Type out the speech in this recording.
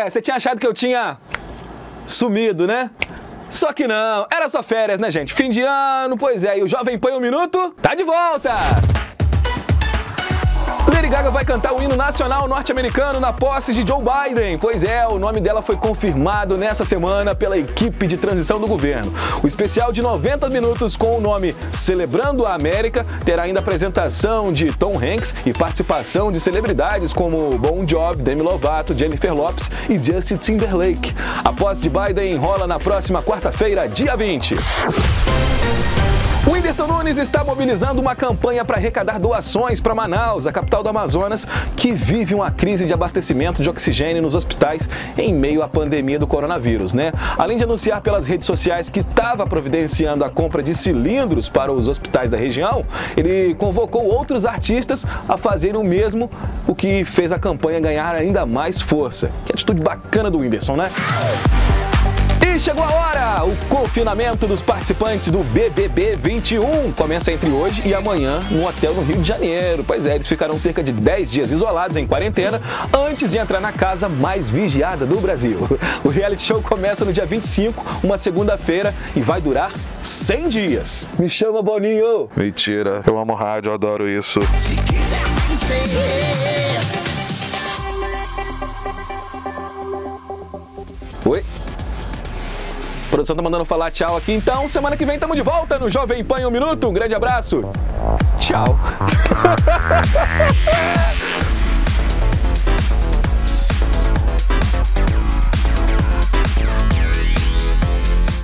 É, você tinha achado que eu tinha sumido, né? Só que não, era só férias, né, gente? Fim de ano, pois é, e o Jovem Pan um Minuto tá de volta! Vai cantar o hino nacional norte-americano na posse de Joe Biden. Pois é, o nome dela foi confirmado nessa semana pela equipe de transição do governo. O especial de 90 minutos com o nome Celebrando a América terá ainda apresentação de Tom Hanks e participação de celebridades como Bon Jovi, Demi Lovato, Jennifer Lopes e Justin Timberlake. A posse de Biden rola na próxima quarta-feira, dia 20. Whindersson Nunes está mobilizando uma campanha para arrecadar doações para Manaus, a capital do Amazonas, que vive uma crise de abastecimento de oxigênio nos hospitais em meio à pandemia do coronavírus, né? Além de anunciar pelas redes sociais que estava providenciando a compra de cilindros para os hospitais da região, ele convocou outros artistas a fazerem o mesmo, o que fez a campanha ganhar ainda mais força. Que atitude bacana do Whindersson, né? E chegou a hora! O confinamento dos participantes do BBB 21 começa entre hoje e amanhã no hotel no Rio de Janeiro. Pois é, eles ficarão cerca de 10 dias isolados em quarentena antes de entrar na casa mais vigiada do Brasil. O reality show começa no dia 25, uma segunda-feira, e vai durar 100 dias. Me chama Boninho! Mentira, eu amo rádio, eu adoro isso. Se quiser A produção tá mandando falar tchau aqui, então semana que vem estamos de volta no Jovem Pan um Minuto. Um grande abraço. Tchau.